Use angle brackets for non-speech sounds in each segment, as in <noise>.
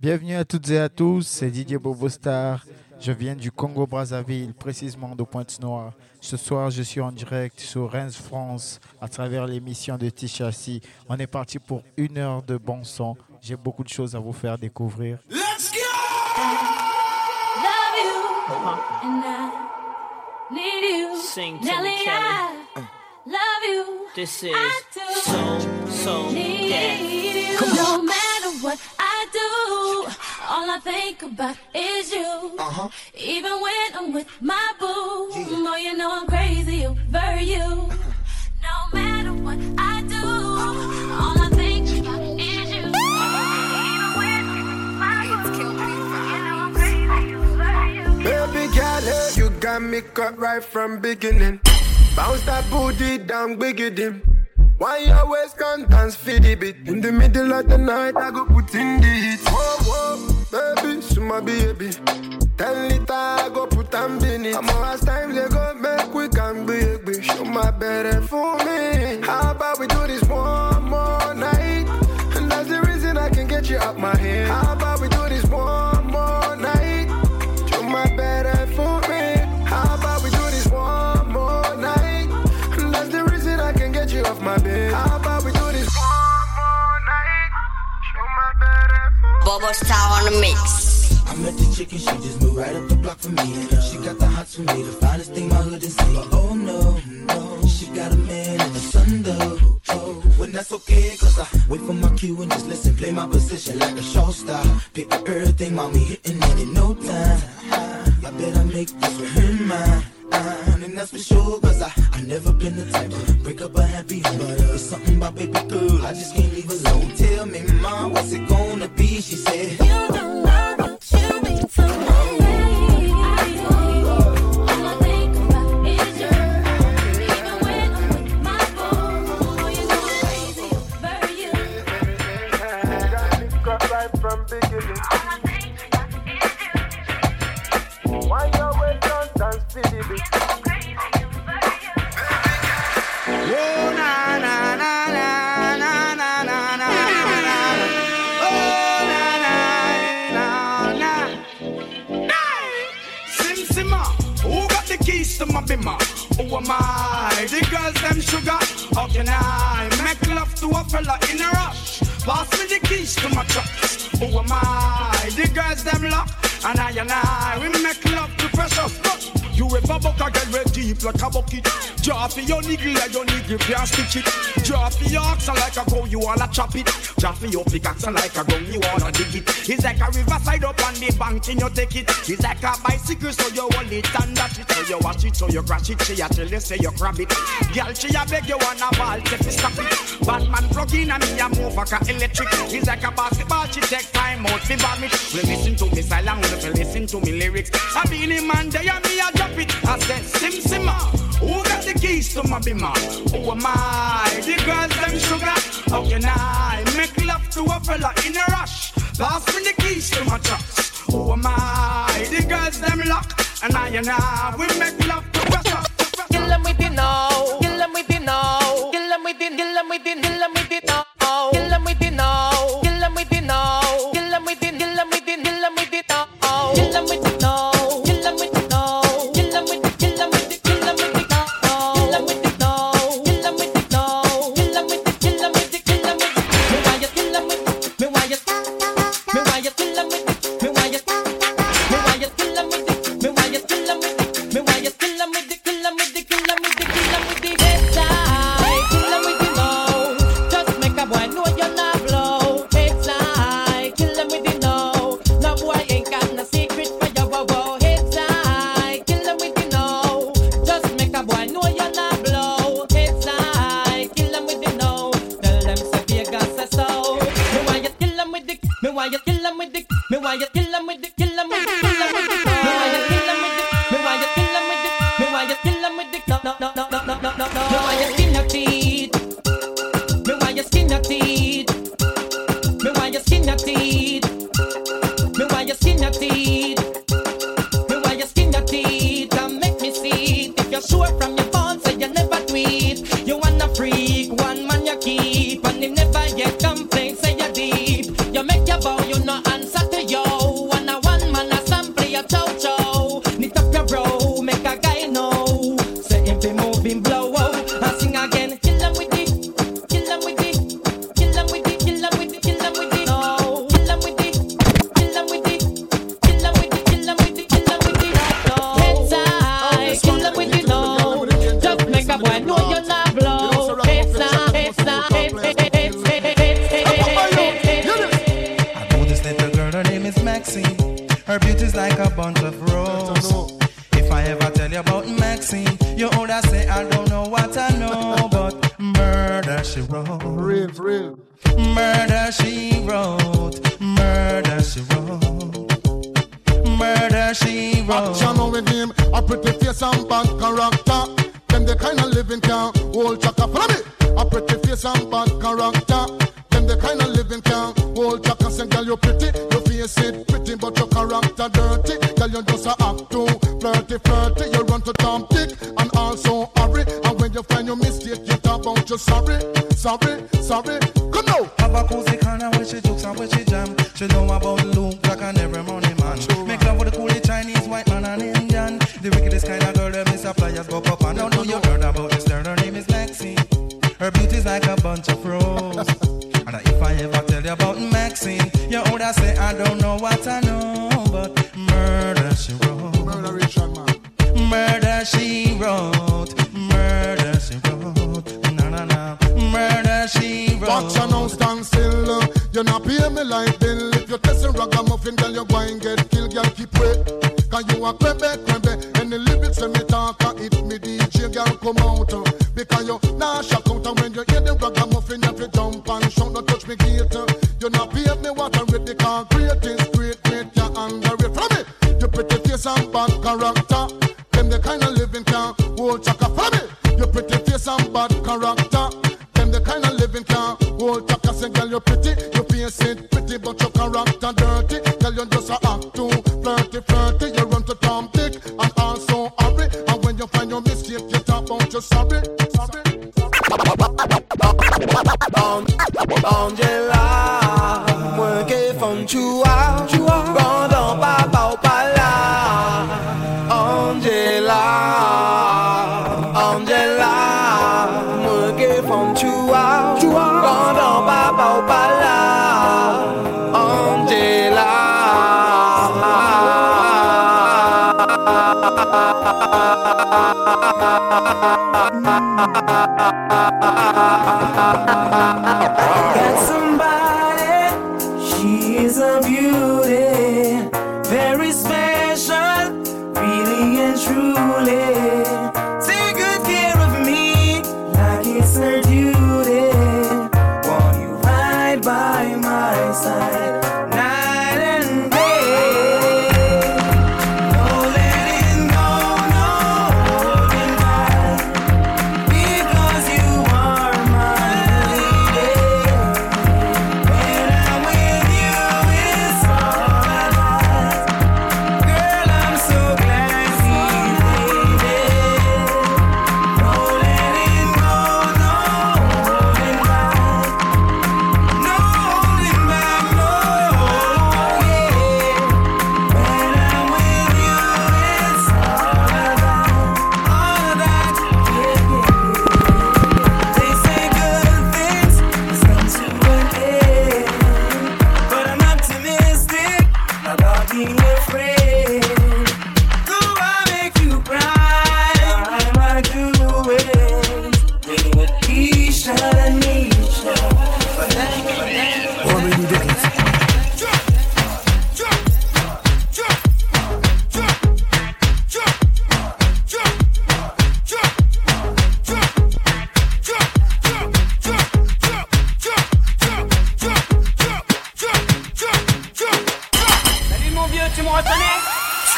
Bienvenue à toutes et à tous, c'est Didier Bobostar. Je viens du Congo Brazzaville, précisément de Pointe-Noire. Ce soir, je suis en direct sur Reims France à travers l'émission de Tichassi. On est parti pour une heure de bon son. J'ai beaucoup de choses à vous faire découvrir. Let's go! Love you, and I need you. Sing to Nelly, me, Kelly. I love you. This is I do. so, so need dead. you. No matter what I do, all I think about is you. Uh-huh. Even when I'm with my boo, oh, you know I'm crazy over you. No matter what I do, all I think about is you. Even when my boo, you know I'm crazy over you. Baby girl, you got me cut right from beginning. Bounce that booty down, big it in. Why you always can't dance for the beat? In the middle of the night, I go put in the heat. Whoa, whoa, baby, so my baby. Ten liter, I go put am in it. I'm as times they go make we can big, big. Show my better for me. How about we do this one more night? And that's the reason I can get you out my head. Bobo Star on the mix. I met the chicken, she just moved right up the block for me. She got the hots for me, the finest thing my hood has seen. But oh no, no, she got a man and a son though. Oh, when that's okay, cause I wait for my cue and just listen, play my position like a show star. Pick up everything, mommy hitting it in no time. I bet I make this with her mine. And that's for sure, cause I, I never been the type to break up a happy home. But it's something about baby girl, I just can't leave alone. Tell me, mom, what's your niggle like your niggle can't stitch it. Drop your oxen like a cow, you wanna chop it. Drop your pickaxe like a gun, you wanna dig it. It's like a riverside up on the bank and you take it. It's like a bicycle, so you hold it and dash it. So you watch it, so you crash it. She a tell you, say you grab it. Girl, she a beg you wanna ball, take it, stop it. Batman plug in and me a move like a electric. It's like a basketball, she take time out, fi vomit. Well, listen to me silent, you listen to me lyrics. I be in man, there and me a drop it. I said, Sim Simma, ah. Who got the keys to my bimmer? Who am I? The girls them sugar. How can I make love to a fella in a rush? Pass me the keys to my trucks. Who am I? The girls them lock. And I and I, we make love to pressure. Kill 'em with it now. Kill 'em with it now. Kill 'em with it. Kill 'em with it. Kill 'em with it action with him. A pretty face and bad character. Them the kind of living can hold chaka. Follow me. A pretty face and bad character. Them the kind of living can hold chaka. Say, girl, you're pretty. Your face it pretty, but your character dirty. Girl, you just a act too flirty, flirty. You run to Tom Dick and also hurry. And when you find your mistake, you talk about your sorry, sorry, sorry. Come now. Have a cozy kind of where she jokes and where she jam. She know about losing. I say I don't know what I know, but murder she wrote. Murder Richard man. Murder she wrote. Murder she wrote. No no no. Murder she wrote. Watch your nose stand still. You not pay me like bill. If you're testing ragamuffin, girl, you're going get killed. Girl, keep wait. Cause you a Quebec Got somebody, she's a beauty.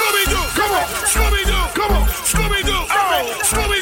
Scooby Doo, come on, Scooby Doo, come on, Scooby Doo, oh, Scooby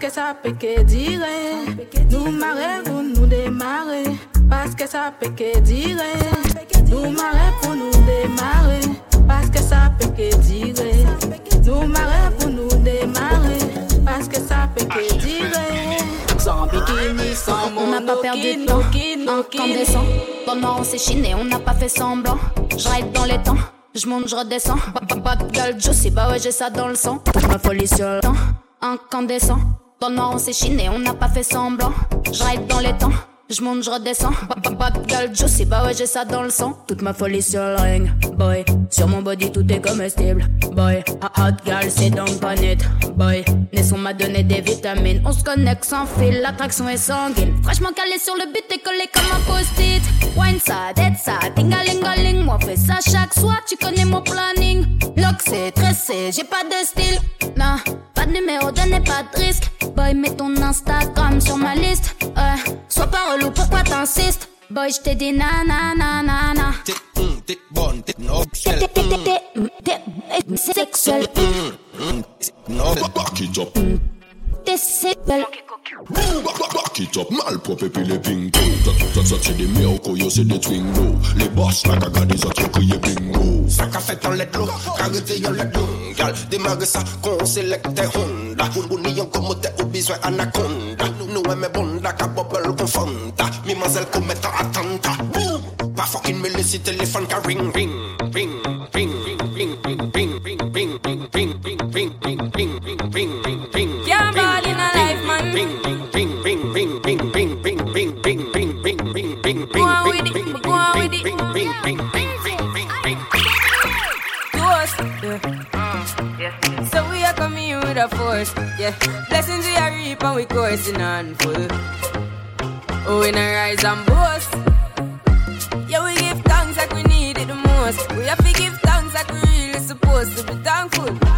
parce que ça peut que dire hein. nous marrer pour nous démarrer. Parce que ça peut que dire hein. nous marrer pour nous démarrer. Parce que ça peut que dire hein. nous marrer pour nous démarrer. Parce que ça peut que ah, dire sans bikini, sans on n'a pas perdu de temps incandescent pendant on s'est chiné on n'a pas fait semblant. J'arrête dans les temps J'monte, j'redescends. Pas de gueule, bah ouais, j'ai ça dans le sang. Ma folie sur le temps incandescent. Le noir, on s'est chiné, on n'a pas fait semblant. Je ride dans les temps. Je monte, je redescends. Pas, pas, pas de gueule, juicy, bah ouais, j'ai ça dans le sang. Toute ma folie sur le ring, boy. Sur mon body, tout est comestible, boy. Hot, girl, c'est donc pas net, boy. Nesson m'a donné des vitamines. On se connecte sans fil, l'attraction est sanguine. Fraîchement calé sur le beat et collé comme un post-it. Wine ça, dead ça, tingalingaling. Moi, fais ça chaque soir, tu connais mon planning. Lock, c'est tressé, j'ai pas de style. Non, pas de numéro, donnez pas de risque. Boy, mets ton Instagram sur ma liste. Ouais, sois pas pourquoi t'insistes? Boy, j't'ai dit nananana. T'es hum, t'es bonne, t'es obsède. T'es t'es. T'es sexuelle. Hum, hum, Back it up, malpop epi bingo. ping Sa se de me ou ko yo see the twingo Le boss la ka gade sa tro kriye bingo Saka fait fet an let lo, ka rete yon let lo Gal, demage sa kon selekte honda. Bouni yon komote ou biswe anakonda Nou eme bonda ka bubble kon fonda Mi mazel kometa atanta pas fucking me lesi téléphone ka ring ring ring. Ring, ring, ring, ring, ring, ring. Toast, yeah. So we are coming with a force, yeah. Blessings we are reap and we coursing on full. Oh, we not rise and boast. Yeah, we give thanks like we need it the most. We have to give thanks like we really supposed to be thankful.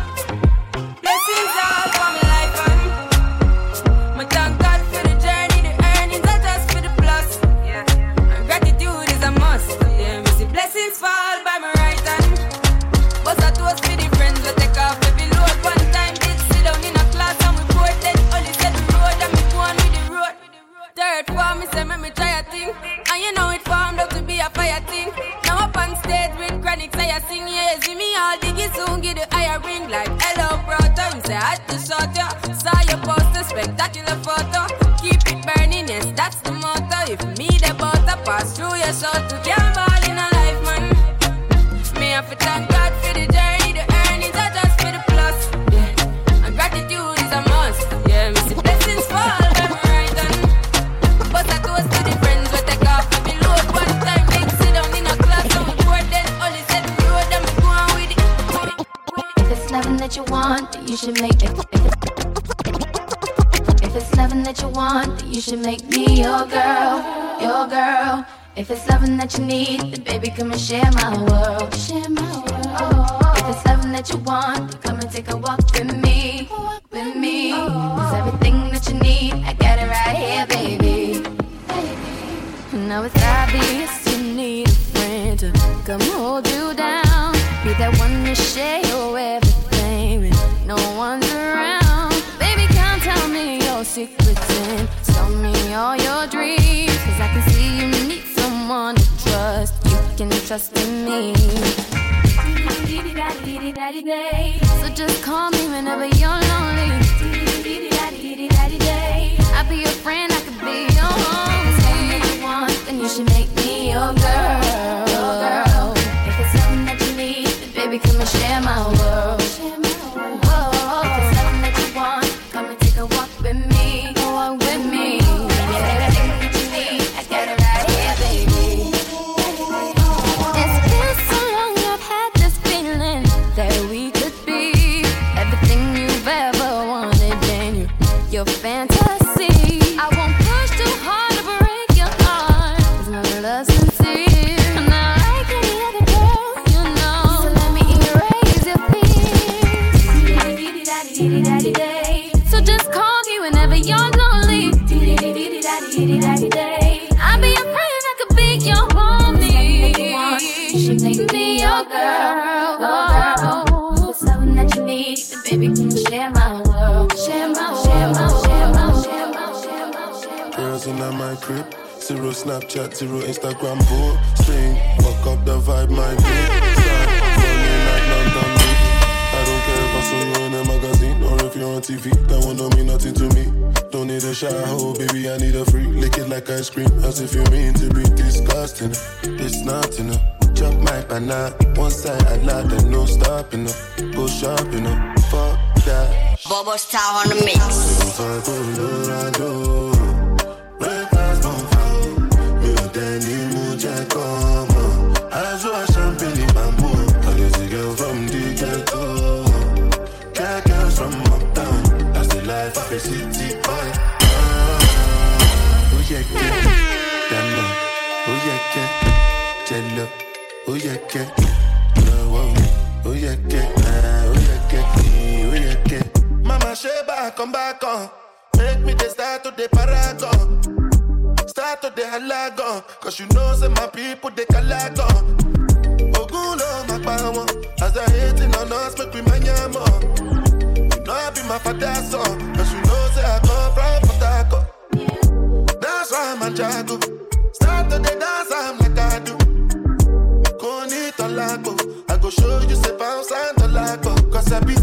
Should make me your girl, your girl. If it's loving that you need, then baby come and share my world, share my world. If it's loving that you want, then come and take a walk with me, with me. Cause everything that you need, I got it right here, baby. Now it's obvious you need a friend to come hold you down. Be that one to share your everything when no one's around. Baby, come tell me your secrets and me all your dreams. Cause I can see you need someone to trust. You can trust in me. So just call me whenever you're lonely. I'll be your friend, I could be your home. Tell me what you want, then you should make me your girl. Your girl. If it's something that you need, then baby, come and share my world. Zero Snapchat, zero Instagram posting. Fuck up the vibe, my. Start falling like London. I don't care if I saw you in a magazine or if you're on TV. That one don't mean nothing to me. Don't need a shower, oh baby, I need a free. Lick it like ice cream, as if you mean to be disgusting. It's not enough. Chop my banana, one side I lie, then no stopping up. Go shopping up, fuck that. Bobo Star on the mix. Come back come back on. Make me the start to the paragon. Start to the halagon. Cause you know, say my people, they calagon. Ogulo, my power. As they hating on us, make we manyamo. You know, I be my father's son. Cause you know, say I come from Harcourt. That's why I'm a jago. Start to the dance, I'm like I do. Koni tolago. I go show you say bounce and tolago. Cause I be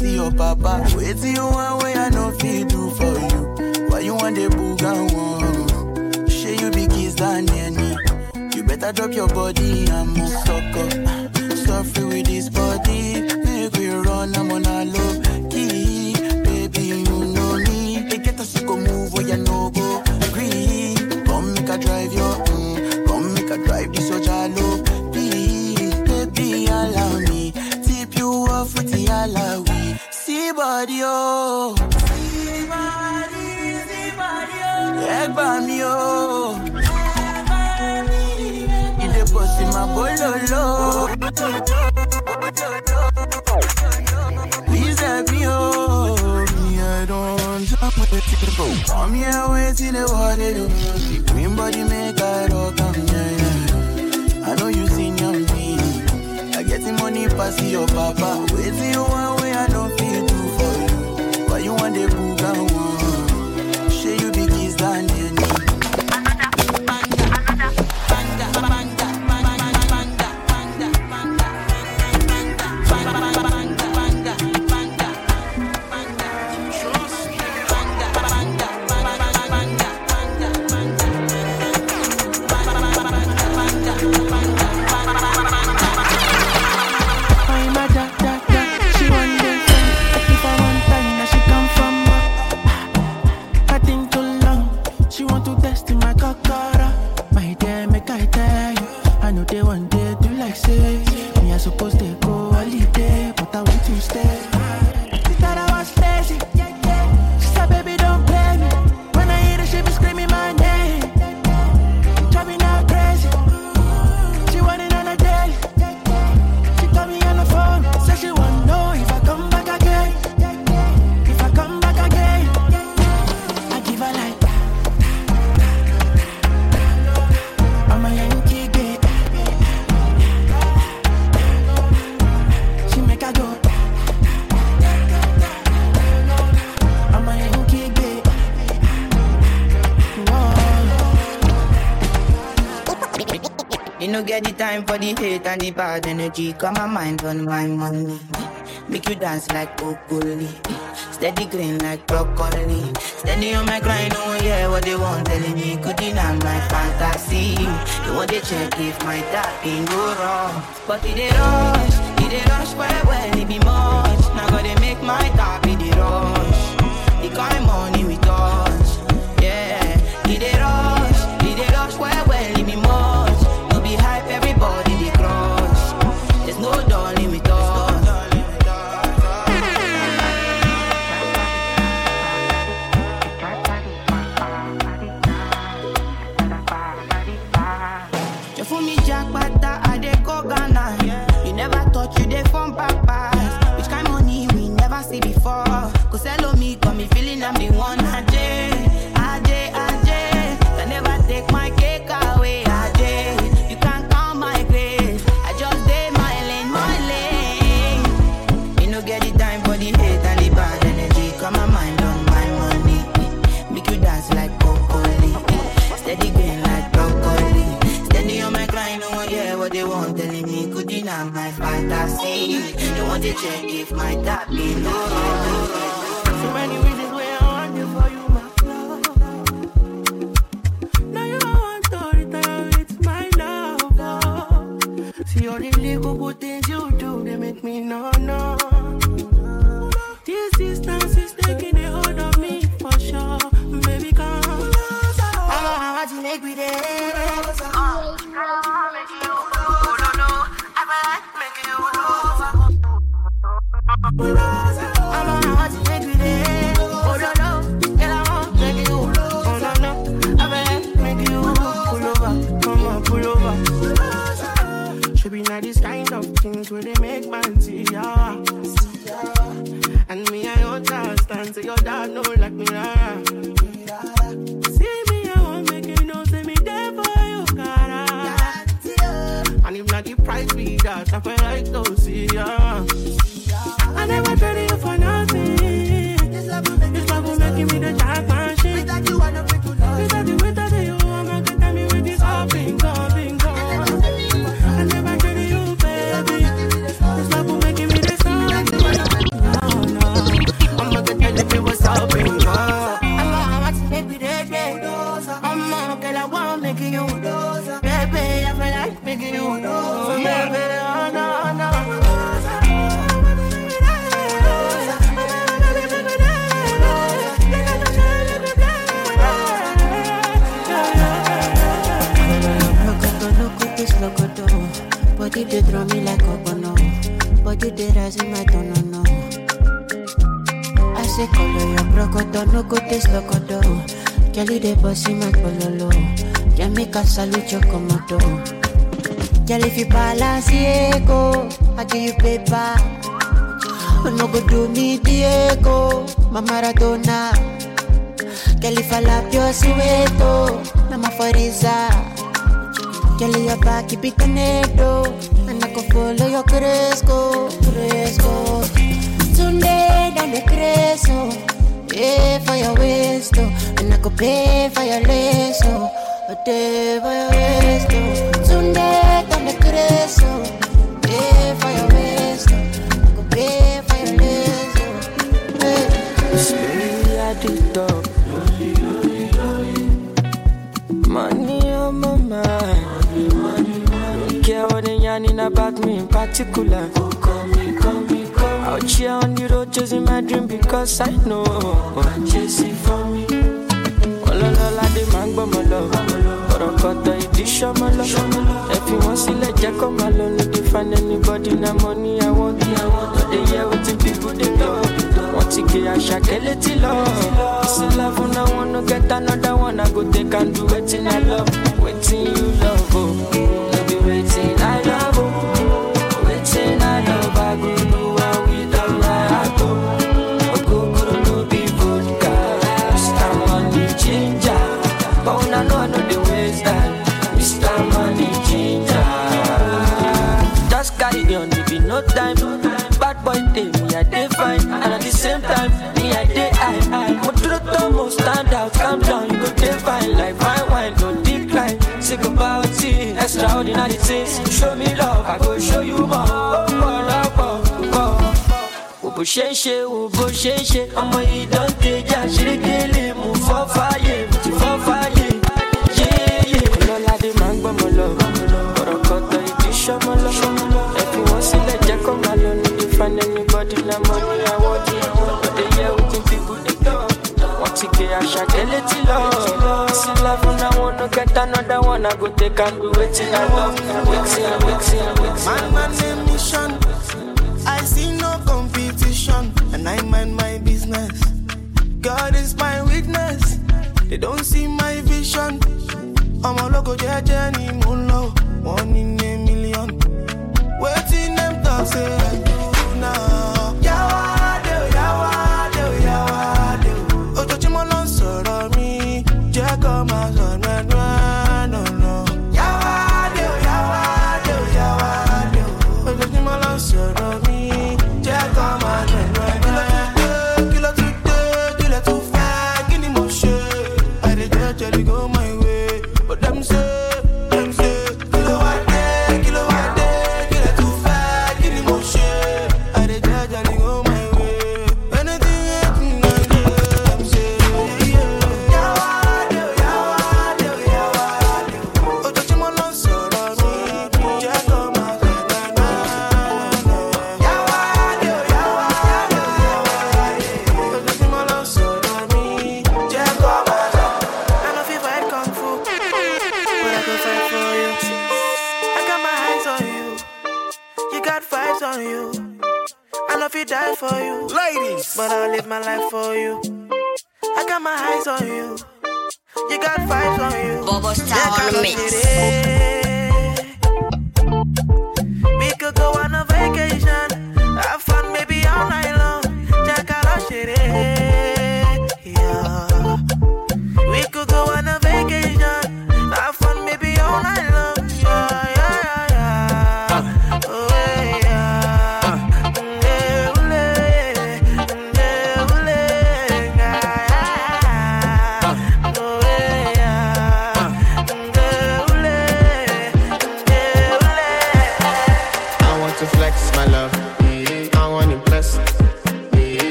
pass your papa. Wait till you want way I know feel do for you. Why you want the booga one? Share you be kiss than any. You better drop your body and move sucker. Suffer with this body. Make we run, I'm on a low key. Baby, you know me. They get us to move where you know go. Agree. Come make a drive your, mm, come make a drive this your jalo. Baby, allow me. Tip you off with the alawi. See body, oh. See body, see body, oh. Egba mi, oh. In the bus in my bololo. Please help me, oh. Me, I don't jump with it. Come here, till the water do. The green body make I rock, am, yeah. I know you seen your me. I get the money pass your papa. Till you want way I don't feel want the no get the time for the hate and the bad energy. Got my mind on my money. Make you dance like broccoli. Steady green like broccoli. Steady on my grind, oh one hear what they want telling me. Could deny my fantasy. They want to check if my tapping go wrong. But it rush, it rush well well, it be much. Now gotta make my tap the rush. The kind money Check if my tap in So many reasons I for you, my love. Now you my love. See all the good things you do, they make me no no. This is salute your komodo. Girl, if you balance, Diego, I give you paper. Oh, no go do me, Diego, my Maradona. Girl, if I lap your sueto, I'm a foriza. Girl, your back, keep it tornado. And I can follow your cresco, cresco. Sunday, down the cresco. Pay for your waist, oh. And I could pay for your lace, oh. A day for your waist, oh. Sunday, down the cresco. Pay for your waist, oh. I could pay for your lace, oh. Hey. Slowly at the top. Money on my mind. Don't care what they yarning about me in particular. Out here on the road chasing my dream because I know I'm chasing for me. Dé ń gbọ́ mọ́ lọ. Ọ̀rọ̀ kọ̀tọ̀ ìdí ṣọ́mọ́ lọ. Ẹ fi wọ́n sílẹ̀ jẹ́ kó máa lọ. Dey find anybody na money I want. No dey hear wetin people dey talk. Wọ́n ti gé àṣà kẹ́lẹ́ tí lọ. Sí love na one no get another one. I go take and do wetin I love. Wetin you love extraordinary things. Show me love, I go show you more. Oh, oh, oh. Wo bó ṣe ṣe, wo bó ṣe ṣe, ọmọ yìí dán tẹjà ṣeré délé, mo fọ́ fàyè, mo ti fọ́ fàyè. Yéyé. Ọlọ́ládé máa ń gbọ́mọ lọ, ọ̀rọ̀ kọ̀tọ̀ ìdí ṣọ́mọ lọ. Ẹ fi wọ́n sílẹ̀ jẹ́ kó máa lọ, no dey find anybody money I want. But they hear wetin people dey talk. Wọ́n ti gbé àṣàkẹ́ létí lọ. Sí one, I go take and do wetin I love. Wetin, wetin, wetin. Man, man, name mission. I see no competition, and I mind my business. God is my witness. They don't see my vision. I'm a local judge any moonlow. One in a million. Waiting them talk say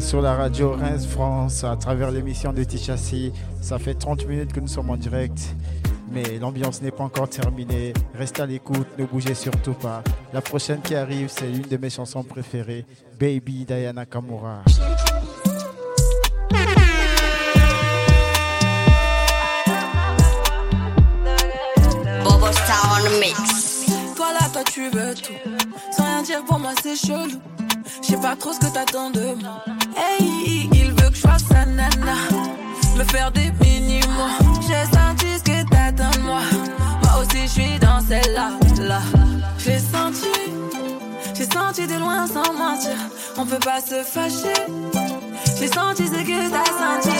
sur la radio Reims France à travers l'émission de Tichassi. Ça fait 30 minutes que nous sommes en direct, mais l'ambiance n'est pas encore terminée. Restez à l'écoute, ne bougez surtout pas. La prochaine qui arrive, c'est l'une de mes chansons préférées, Baby Diana Kamura. Bobo Star on the mix. Toi là, toi tu veux tout. Sans rien dire pour moi, c'est chelou. Je sais pas trop ce que t'attends de moi. Faire des mini-mois. J'ai senti ce que t'attends de moi. Moi aussi, je suis dans celle-là. Là. J'ai senti. J'ai senti de loin sans mentir. On peut pas se fâcher. J'ai senti ce que t'as senti.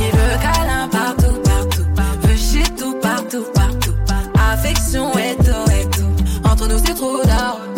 Il veut câlin partout, partout. Veut shit tout, partout, partout. Affection et tout, et tout. Entre nous, c'est trop d'or.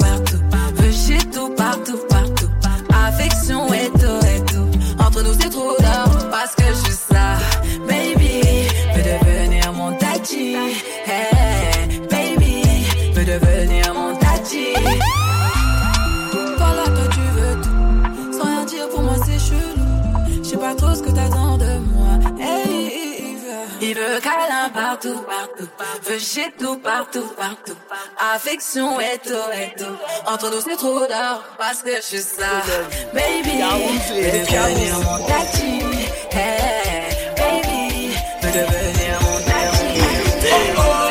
câlin partout, partout. Veut shit tout, partout, partout. Affection et tout, et tout. Entre nous, c'est trop d'or parce que je suis ça. Baby, peut devenir mon tati. Hey, baby, peut devenir mon tati.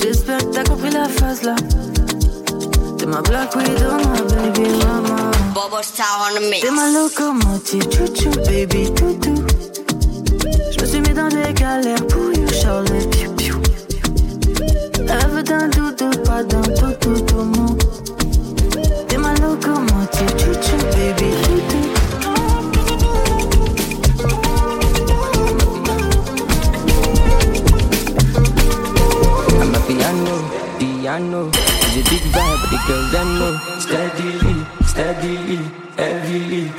J'espère que t'as compris la phase là. T'es ma black widow, ma baby mama. Bobo Star on the mix. T'es ma locomotive, chouchou, baby toutou. Je me suis mis dans des galères pour you, Charlie, piou piou. Elle veut d'un doudou, pas d'un toutou, tout mou. T'es ma locomotive, chouchou, baby toutou. Piano, piano. It's a big vibe, but the girls them know. Steadily, steadily, heavily.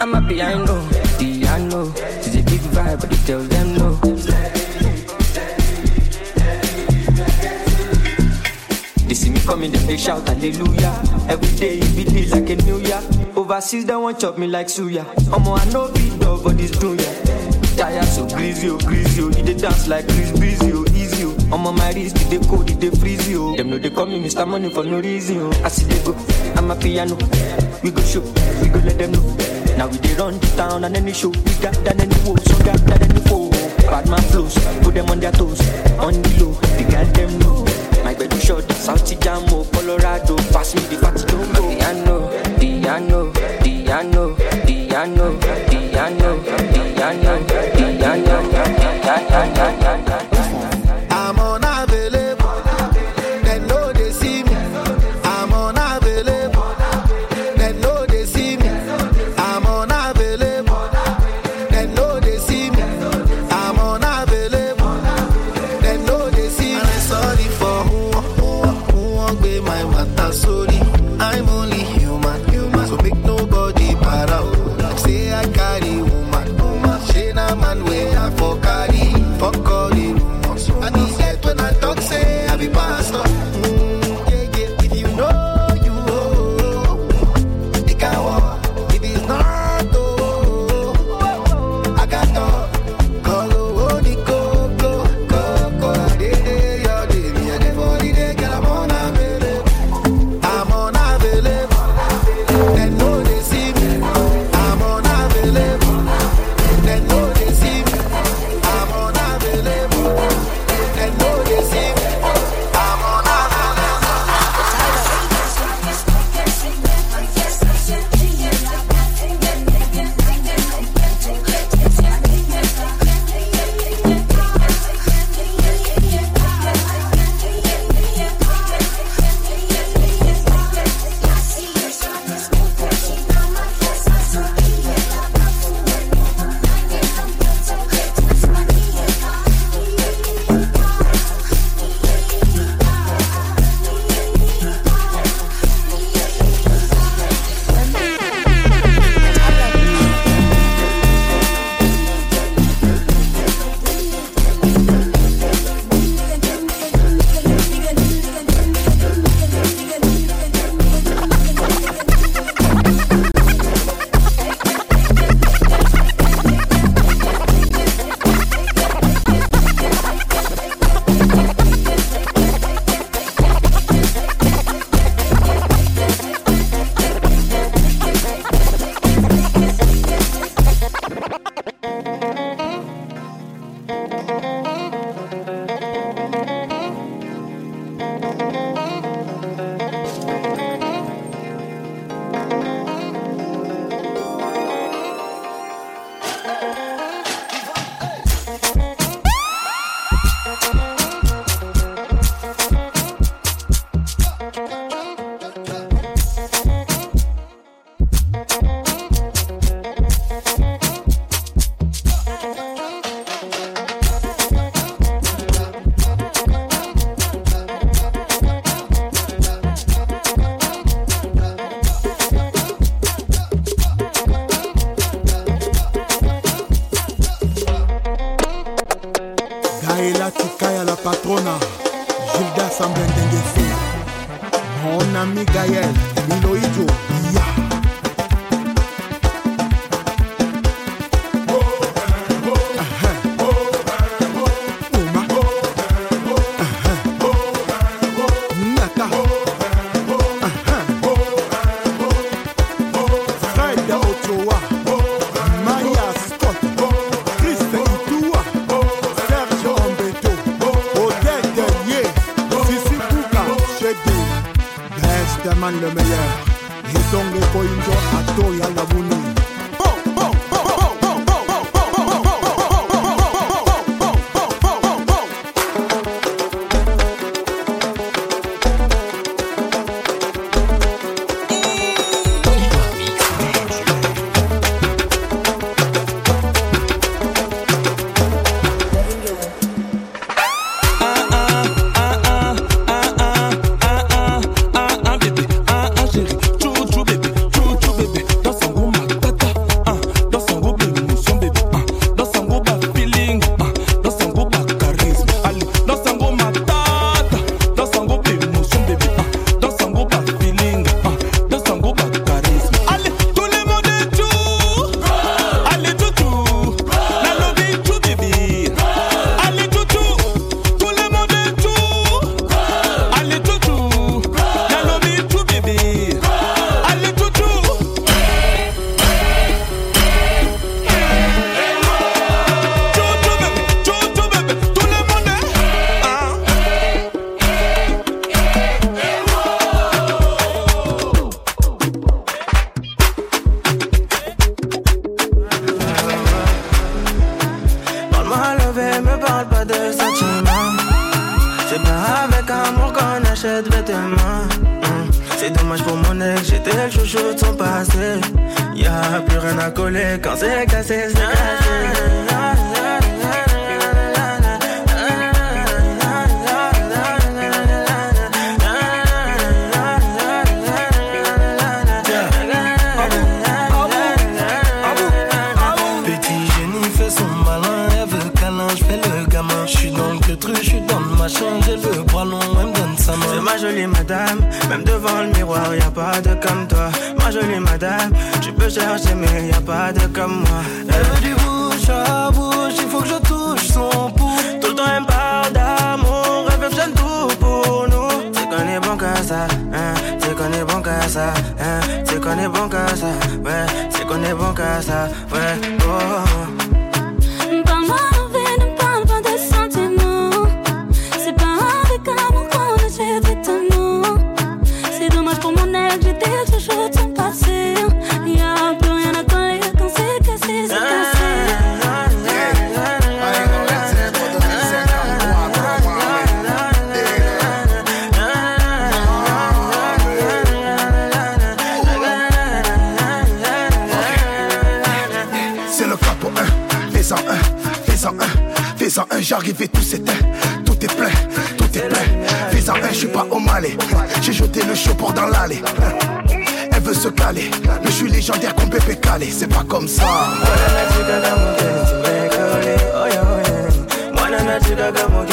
I'm a piano, piano. It's a big vibe, but the girls them know. They see me coming, they shout hallelujah. Every day it be lit like a new year. Overseas they want chop me like suya. Omo I know beat dog for this dunya. Tired so greasy, oh greasy, oh. He dance like Chris Breezy, oh. I'm on my wrist, they cold, they freeze, oh. Them know they call me Mr. Money for no reason, oh. I see they go, I'm a piano. We go show, we go let them know. Now we dey run the town and any show, we got than any woe, so got than any foe. Bad man flows, put them on their toes, on the low, the girl them know. My bed is short, South Jamo, oh, Colorado, pass me the party don't go. Piano, piano, piano, piano, piano, piano, <laughs> Elle veut se caler, mais je suis légendaire comme bébé calé, c'est pas comme ça. Moi,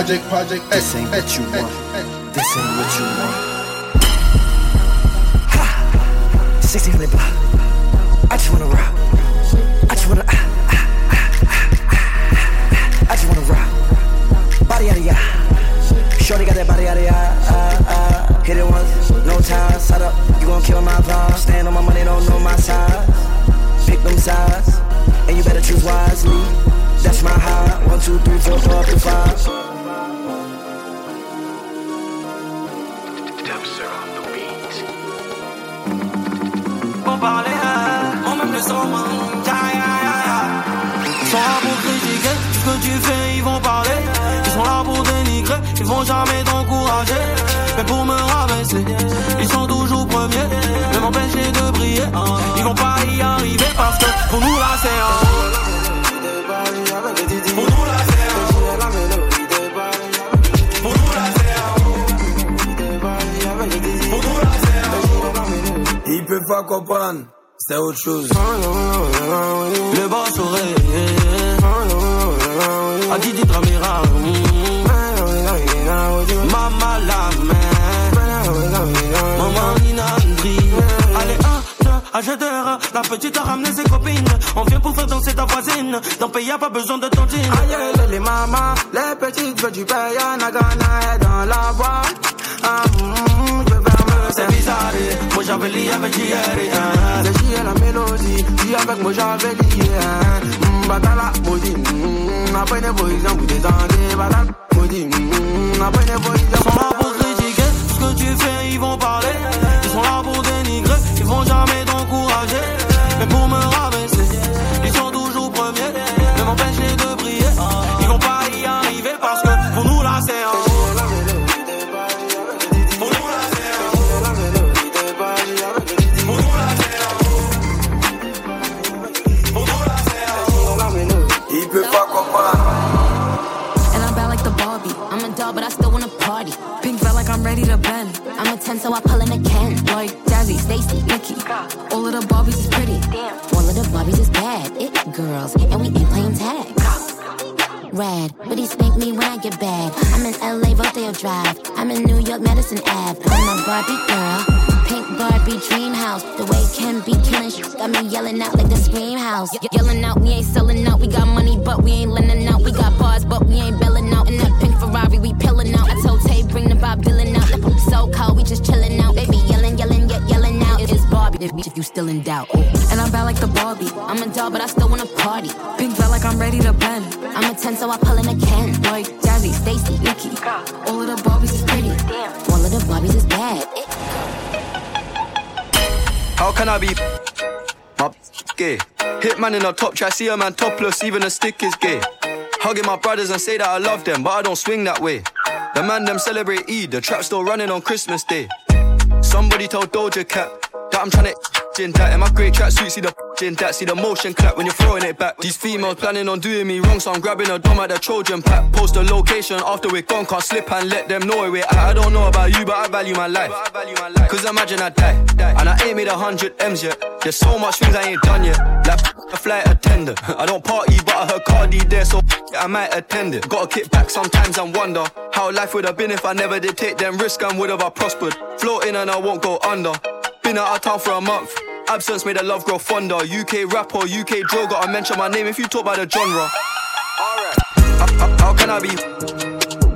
Project, project, this ain't what you eh, want. Eh, eh. This ain't what you want. Ha! 1600 block. I just wanna rock. I just wanna. Ah, ah, ah, I just wanna rock. Body out of ya. Shorty got that body out of ya. Hit it once, no time. Side up, you gon' kill my vibe. Stand on my money, don't know my size. Pick them sides, and you better choose wisely. That's my high. One, two, three, four, four, three, five. Il peut pas comprendre, c'est autre chose. Le. La petite a ramené ses copines. On vient pour faire danser ta voisine. Dans pays, y'a pas besoin de tontine. Aïe, les, les mamans, les petites veulent du paye. Nagana est dans la boîte. Ah, mm, je vais me c'est bizarre. Moi j'avais lié avec JR. Hein. JR la mélodie. J avec moi j'avais lié. Hein. Mm, Batala, maudit. Mm, après des boys, j'en bout des années. Batala, maudit. Après des boys, j'en sont A top try, see a man topless, even a stick is gay. Hugging my brothers and say that I love them, but I don't swing that way. The man them celebrate Eid, the trap still running on Christmas Day. Somebody told Doja Cat that I'm trying to <laughs> in that. In my great track suit, see the <laughs> in that, see the motion clap when you're throwing it back. These females planning on doing me wrong, so I'm grabbing a dome at the Trojan pack. Post the location after we're gone, can't slip and let them know we're at. I don't know about you, but I value my life. Cause imagine I die, and I ain't made a hundred M's yet. There's so much things I ain't done yet. Like a flight attendant. I don't party, but I heard Cardi there, so I might attend it. Gotta kick back sometimes and wonder how life would have been if I never did take them risks and would have I prospered. Floating and I won't go under. Been out of town for a month. Absence made the love grow fonder. UK rapper, UK drill, gotta mention my name if you talk about the genre. How, how- how can I be?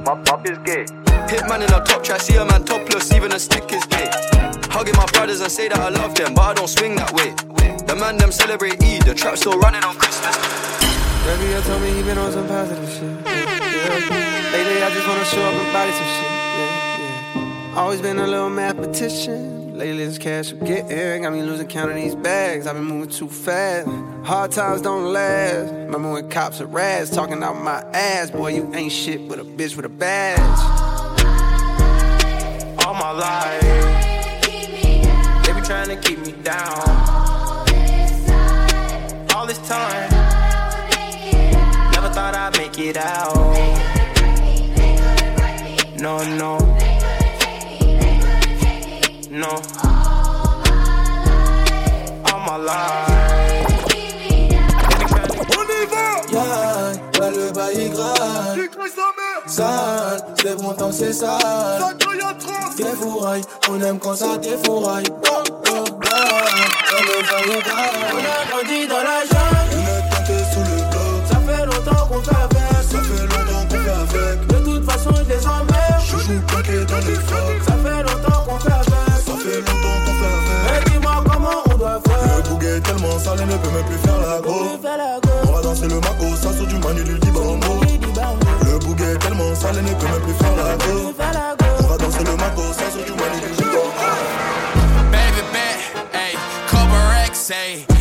My pop is gay. Hitman in a top try, see a man topless, even a stick is gay. Hugging my brothers and say that I love them, but I don't swing that way. The man them celebrate Eid, the trap still running on Christmas. Baby, I told me he been on some positive shit. Yeah. Lately, I just wanna show up and body some shit. Yeah, yeah. Always been a little mathematician. Lately, this cash I'm getting got me losing count of these bags. I've been moving too fast. Hard times don't last. Remember when cops are rats talking out my ass? Boy, you ain't shit but a bitch with a badge. All my life, they be trying to keep me down. All this time. all this time. Never thought I'd make it out. Me, No, no. No. All my life. On y va Yeah, ouais, le bail grave Sale, c'est bon temps c'est sale. Défouraille, on aime quand ça défouraille Oh, oh, oh, On a grandi dans la jungle. On est tenté sous le bloc. Ça fait longtemps qu'on avec Ça fait longtemps qu'on fait avec De toute façon je les emmerde. Je joue plaqué dans les flocs est tellement sale, ne peut même plus faire la go. On va danser le maco, ça sur du manu du dibango Le bouguet est tellement sale, il ne peut même plus faire la go. On va danser le maco, ça sur du manu du dibango Baby bet, ayy, couple racks, ayy,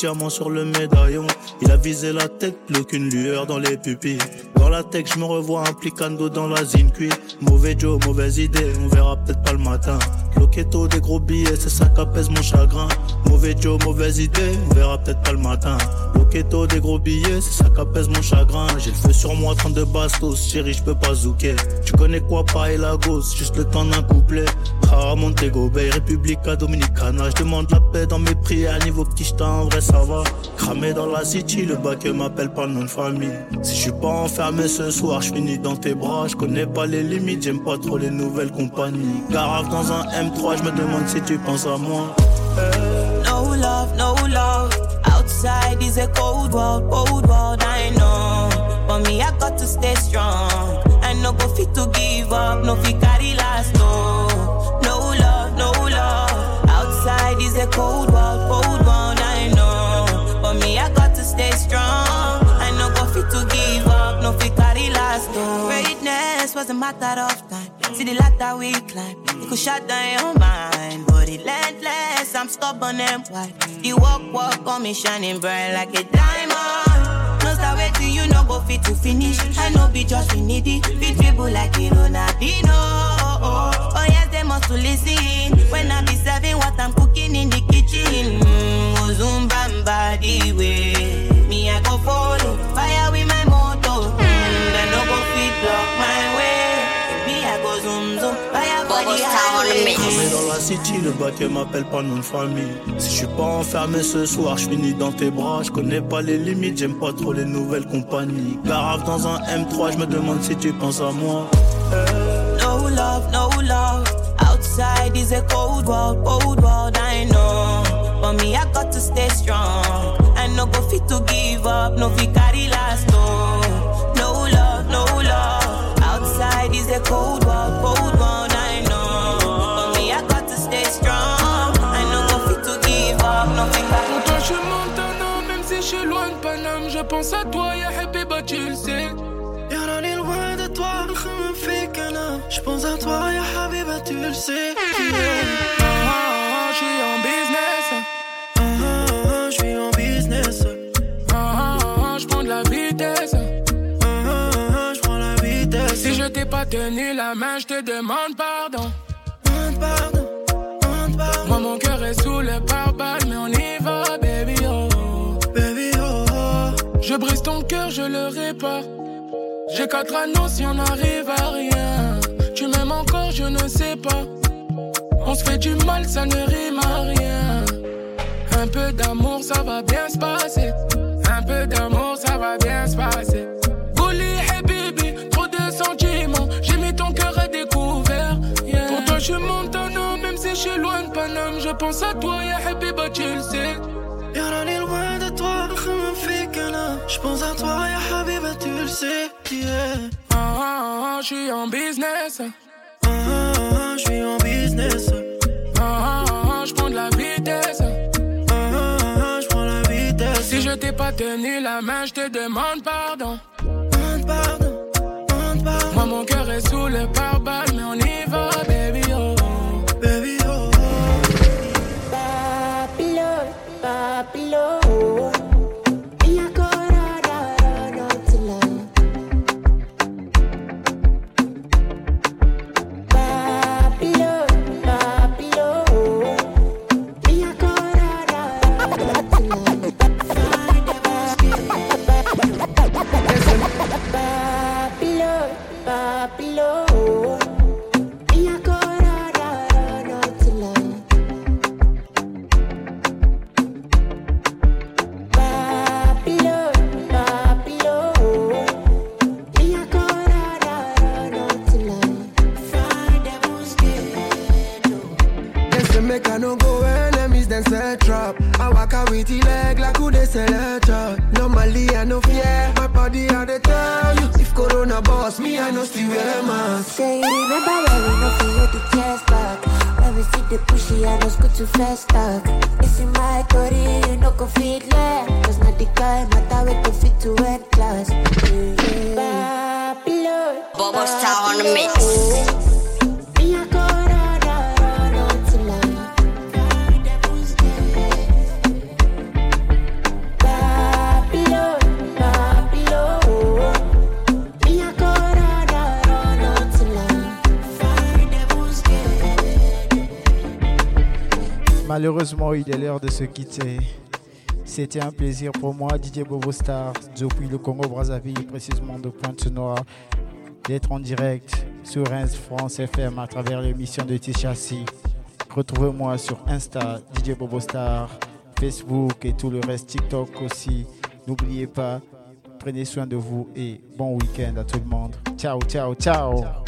diamants sur le médaillon. Il a visé la tête, plus qu'une lueur dans les pupilles. La tech, je me revois un plicando dans la zine cuit. Mauvais Joe, mauvaise idée, on verra peut-être pas le matin. Loquetto, des gros billets, c'est ça qu'apaise mon chagrin. Mauvais Joe, mauvaise idée, on verra peut-être pas le matin. Loquetto, des gros billets, c'est ça qu'apaise mon chagrin. J'ai le feu sur moi, 32 bastos, chérie, je peux pas zouker. Tu connais quoi, pas et juste le temps d'un couplet. Ah, Montego Bay, Republica Dominicana. Je demande la paix dans mes prières, niveau petit j't'en en vrai ça va. Cramé dans la city, le bac m'appelle pas de famille. Si je suis pas enfermé ce soir, je finis dans tes bras. Je connais pas les limites, j'aime pas trop les nouvelles compagnies. Garave dans un M3, je me demande si tu penses à moi. No love, no love. Outside is a cold world, cold world, I know. But me, I got to stay strong. I no go fit to give up, no fit carry last, no. No love, no love. Outside is a cold world, cold world, I last. Greatness was a matter of time. See the ladder we climb, it could shut down your mind, but relentless. I'm stubborn and white. The walk, walk on me shining bright like a diamond. No start waiting, you no go fit to finish. I know be just we need it. Fit dribble like a Ronaldinho. Oh yes, they must listen when I be serving what I'm cooking in the kitchen. Mm, oh, zoom bam body way. Me I go follow fire with la city, le bac m'appelle pas nom de famille. Si je suis pas enfermé ce soir, je finis dans tes bras. Je connais pas les limites, j'aime pas trop les nouvelles compagnies. Garave dans un M3, je me demande si tu penses à moi. No love, no love. Outside is a cold world, cold world, pense à toi, ya Habiba, tu le sais. Y'a est loin de toi, Je pense à toi, ya Habiba, tu le sais. Ah, ah, ah, je suis en business. Ah, ah, ah, je suis en business. Ah, ah, ah, je prends de la vitesse. Ah, ah, ah, je prends la vitesse. Si je t'ai pas tenu la main, je te demande pardon. Demande pardon, demande pardon. Moi, mon cœur est sous le pare-balles, mais on y Je brise ton cœur, je le répare. J'ai quatre anneaux si on arrive à rien. Tu m'aimes encore, je ne sais pas. On se fait du mal, ça ne rime à rien. Un peu d'amour, ça va bien se passer. Un peu d'amour, ça va bien se passer. Gouli, hey baby, trop de sentiments. J'ai mis ton cœur à découvert. yeah. Pour toi, je suis Montana, même si je suis loin de Paname. Je pense à toi, ya Habiba, tu le sais. Loin de Je pense à toi, ya Habiba, tu le sais. Yeah. Ah, ah, ah, je suis en business. Ah, ah, ah, je suis en business. Ah, je prends de la vitesse. Ah, la vitesse. Si je t'ai pas tenu la main, je te demande pardon. Demande pardon, demande pardon. Moi, mon cœur est sous le pare-balles, mais on y va, Malheureusement, il est l'heure de se quitter. C'était un plaisir pour moi, Didier Bobo Star, depuis le Congo Brazzaville, précisément de Pointe-Noire, d'être en direct sur France FM à travers l'émission de Tichassi. Retrouvez-moi sur Insta, Didier Bobo Star, Facebook et tout le reste, TikTok aussi. N'oubliez pas, prenez soin de vous et bon week-end à tout le monde. Ciao, ciao, ciao.